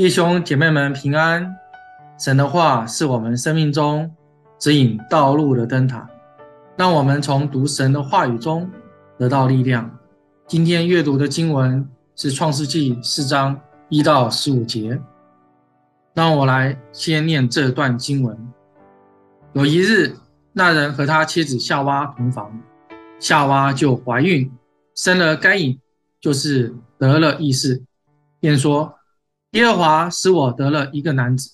弟兄姐妹们平安，神的话是我们生命中指引道路的灯塔，让我们从读神的话语中得到力量。今天阅读的经文是创世纪四章一到十五节。让我来先念这段经文。有一日，那人和他妻子夏娃同房，夏娃就怀孕，生了该隐，就是得了意思，便说。耶和华使我得了一个男子，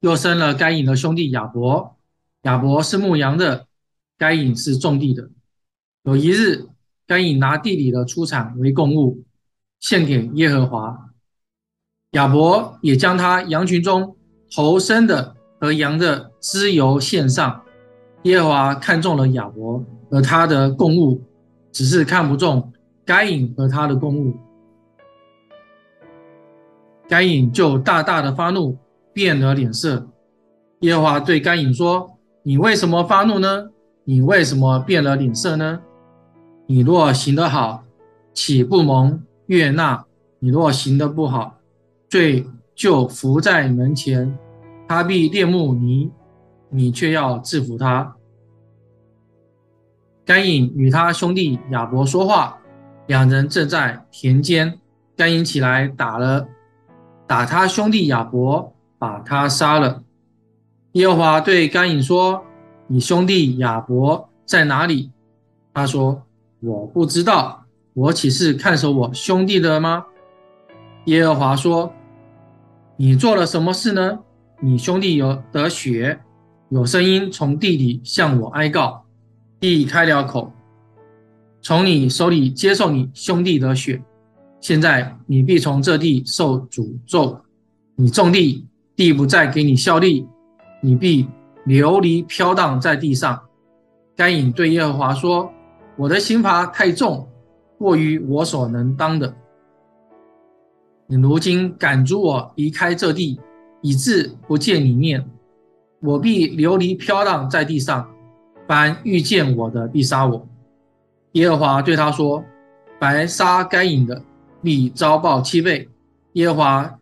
又生了该隐的兄弟亚伯。亚伯是牧羊的，该隐是种地的。有一日，该隐拿地里的出产为供物，献给耶和华。亚伯也将他羊群中头生的和羊的脂油献上。耶和华看中了亚伯和他的供物，只是看不中该隐和他的供物。该隐就大大的发怒，变了脸色。耶和华对该隐说：“你为什么发怒呢？你为什么变了脸色呢？你若行得好，岂不蒙悦纳？你若行得不好，罪就伏在门前，他必恋慕你，你却要制服他。”该隐与他兄弟亚伯说话，两人正在田间。该隐起来打了。打他兄弟亚伯，把他杀了。耶和华对该隐说：“你兄弟亚伯在哪里？”他说：“我不知道，我岂是看守我兄弟的吗？”耶和华说：“你做了什么事呢？你兄弟有得血，有声音从地里向我哀告，地开了口，从你手里接受你兄弟的血。”现在你必从这地受诅咒，你种地，地不再给你效力，你必流离飘荡在地上。该隐对耶和华说：“我的刑罚太重，过于我所能当的。你如今赶逐我离开这地，以致不见你面，我必流离飘荡在地上，凡遇见我的必杀我。”耶和华对他说：“白杀该隐的。”你遭报七倍。耶和华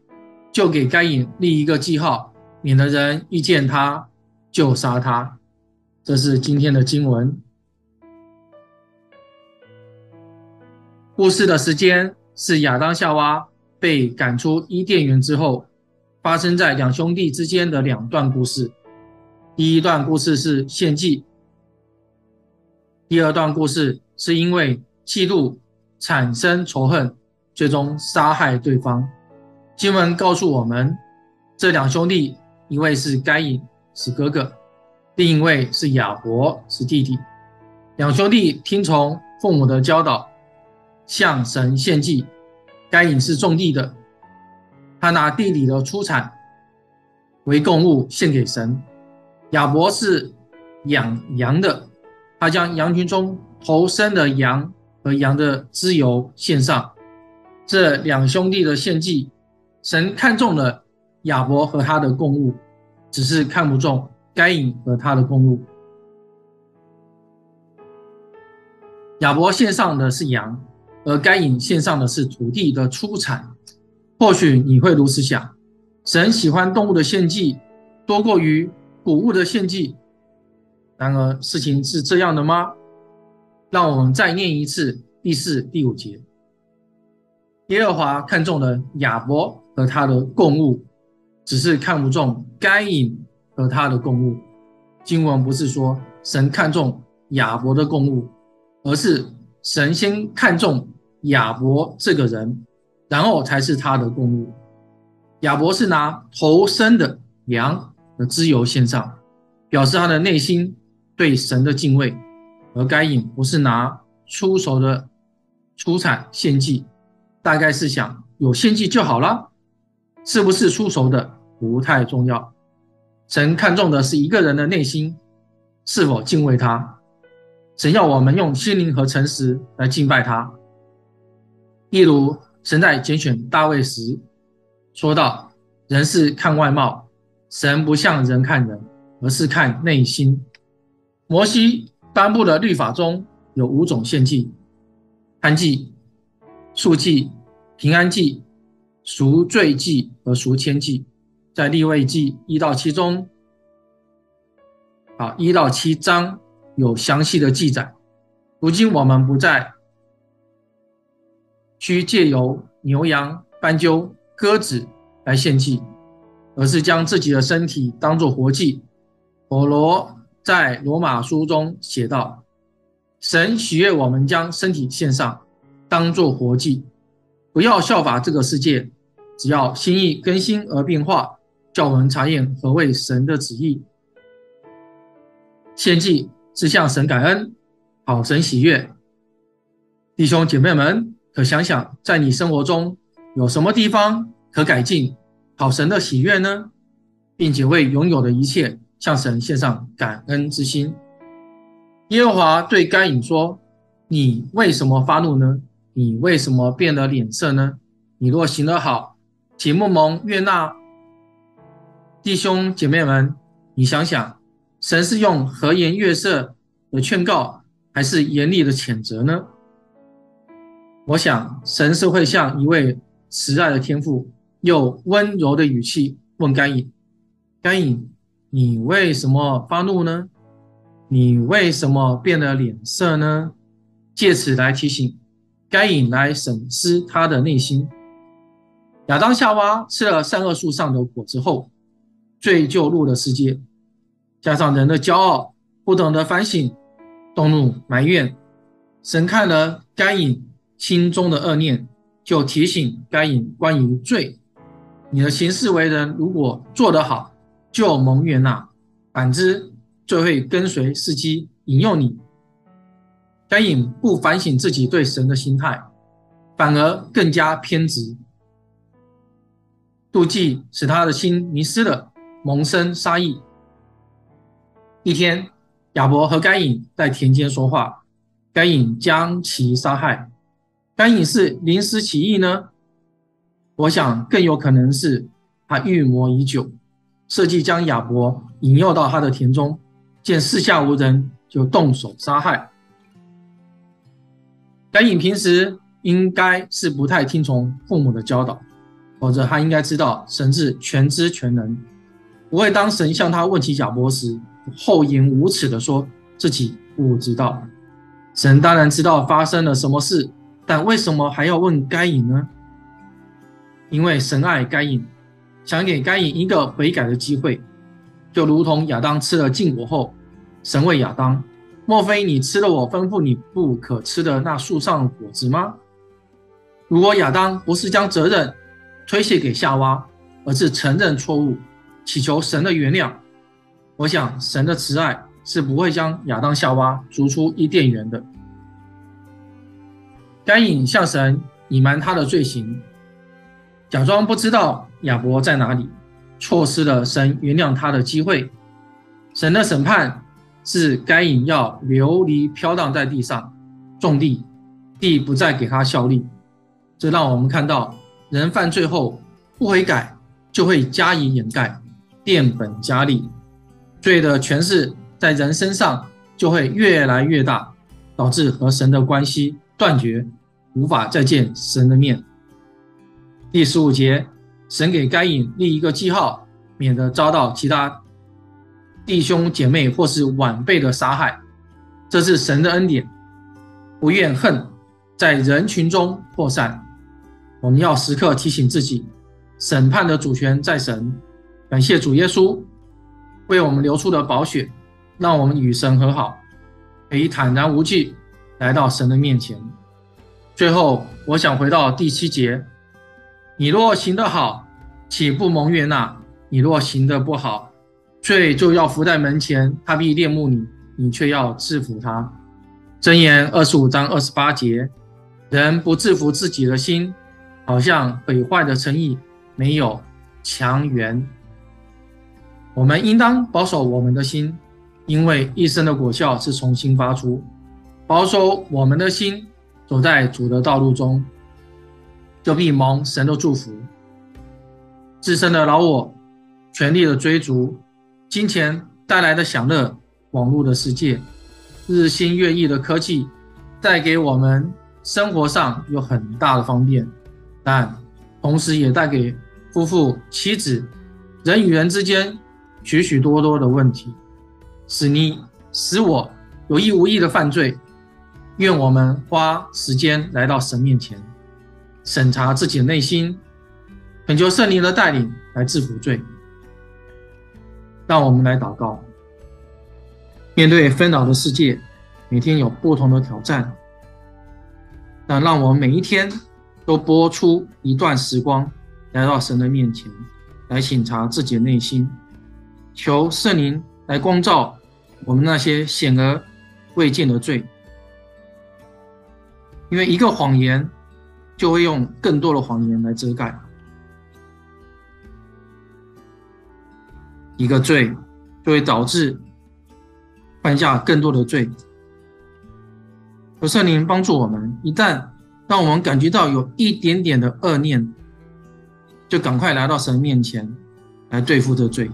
就给该隐立一个记号，免得人遇见他就杀他。这是今天的经文。故事的时间是亚当夏娃被赶出伊甸园之后，发生在两兄弟之间的两段故事。第一段故事是献祭，第二段故事是因为嫉妒产生仇恨。最终杀害对方。经文告诉我们，这两兄弟，一位是该隐，是哥哥；另一位是亚伯，是弟弟。两兄弟听从父母的教导，向神献祭。该隐是种地的，他拿地里的出产为供物献给神；亚伯是养羊的，他将羊群中头生的羊和羊的脂油献上。这两兄弟的献祭，神看中了亚伯和他的供物，只是看不中该隐和他的供物。亚伯献上的是羊，而该隐献上的是土地的出产。或许你会如此想：神喜欢动物的献祭多过于谷物的献祭。然而，事情是这样的吗？让我们再念一次第四、第五节。耶和华看中了亚伯和他的供物，只是看不中该隐和他的供物。经文不是说神看中亚伯的供物，而是神先看中亚伯这个人，然后才是他的供物。亚伯是拿头生的羊的脂油献上，表示他的内心对神的敬畏；而该隐不是拿出手的出产献祭。大概是想有献祭就好了，是不是出手的不太重要。神看重的是一个人的内心是否敬畏他。神要我们用心灵和诚实来敬拜他。例如，神在拣选大卫时说道：“人是看外貌，神不像人看人，而是看内心。”摩西颁布的律法中有五种献祭：燔祭。数祭、平安祭、赎罪祭和赎愆祭，在立位记一到七中，啊，一到七章有详细的记载。如今我们不再需借由牛羊、斑鸠、鸽子来献祭，而是将自己的身体当作活祭。保罗在罗马书中写道：“神喜悦我们将身体献上，当作活祭，不要效法这个世界，只要心意更新而变化，叫我们查验何为神的旨意。献祭是向神感恩。”好，神喜悦，弟兄姐妹们，可想想，在你生活中有什么地方可改进，讨神的喜悦呢？并且为拥有的一切向神献上感恩之心。耶和华对该隐说：“你为什么发怒呢？你为什么变了脸色呢？你若行得好，岂不蒙悦纳？”弟兄姐妹们，你想想，神是用和颜悦色的劝告。还是严厉的谴责呢？我想，神是会像一位慈爱的天父，用温柔的语气问该隐：“该隐，你为什么发怒呢？你为什么变了脸色呢？”借此来提醒该隐来审视他的内心。亚当夏娃吃了善恶树上的果子后，罪就入了世界，加上人的骄傲，不懂得反省。动怒埋怨，神看了该隐心中的恶念，就提醒该隐关于罪。你的行事为人，如果做得好，就蒙悦纳；反之，就会跟随伺机引诱你。该隐不反省自己对神的心态，反而更加偏执，妒忌使他的心迷失了，萌生杀意。一天。亚伯和该隐在田间说话，该隐将其杀害。该隐是临时起意呢？我想更有可能是他预谋已久，设计将亚伯引诱到他的田中，见四下无人，就动手杀害。该隐平时应该是不太听从父母的教导，否则他应该知道神是全知全能，不会当神向他问起亚伯时。厚颜无耻地说自己不知道，神当然知道发生了什么事，但为什么还要问该隐呢？因为神爱该隐，想给该隐一个悔改的机会，就如同亚当吃了禁果后，神问亚当：“莫非你吃了我吩咐你不可吃的那树上果子吗？”如果亚当不是将责任推卸给夏娃，而是承认错误，祈求神的原谅。我想，神的慈爱是不会将亚当夏娃逐出伊甸园的。该隐向神隐瞒他的罪行，假装不知道亚伯在哪里，错失了神原谅他的机会。神的审判是该隐要流离飘荡在地上，种地，地不再给他效力。这让我们看到，人犯罪后不悔改，就会加以掩盖，变本加厉。罪的权势在人身上就会越来越大，导致和神的关系断绝，无法再见神的面。第十五节，神给该隐立一个记号，免得遭到其他弟兄姐妹或是晚辈的杀害。这是神的恩典，不怨恨在人群中扩散。我们要时刻提醒自己，审判的主权在神。感谢主耶稣。为我们流出的宝血，让我们与神和好，可以坦然无惧来到神的面前。最后，我想回到第七节：你若行得好，岂不蒙悦纳？你若行得不好，罪就要伏在门前，他必恋慕你，你却要制服他。箴言二十五章二十八节：人不制服自己的心，好像毁坏的城邑没有墙垣。我们应当保守我们的心，因为一生的果效是从心发出。保守我们的心，走在主的道路中，就必蒙神的祝福。自身的老我，权力的追逐，金钱带来的享乐，网络的世界，日新月异的科技，带给我们生活上有很大的方便，但同时也带给夫妇、妻子、人与人之间许许多多的问题，使你使我有意无意的犯罪。愿我们花时间来到神面前，审查自己的内心，恳求圣灵的带领来制服罪。让我们来祷告。面对纷扰的世界，每天有不同的挑战，但让我们每一天都拨出一段时光，来到神的面前，来省察自己的内心，求圣灵来光照我们那些显而未见的罪。因为一个谎言，就会用更多的谎言来遮盖；一个罪，就会导致。犯下更多的罪，求圣灵帮助我们。一旦让我们感觉到有一点点的恶念，就赶快来到神面前来对付这罪。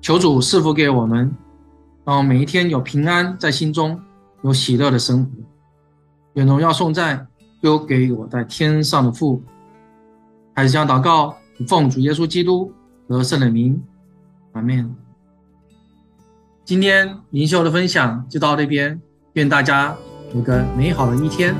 求主赐福给我们，让我每一天有平安在心中，有喜乐的生活。愿荣耀颂赞归给我在天上的父。还是将祷告奉主耶稣基督得胜的名，阿门。今天灵修的分享就到这边，愿大家有个美好的一天。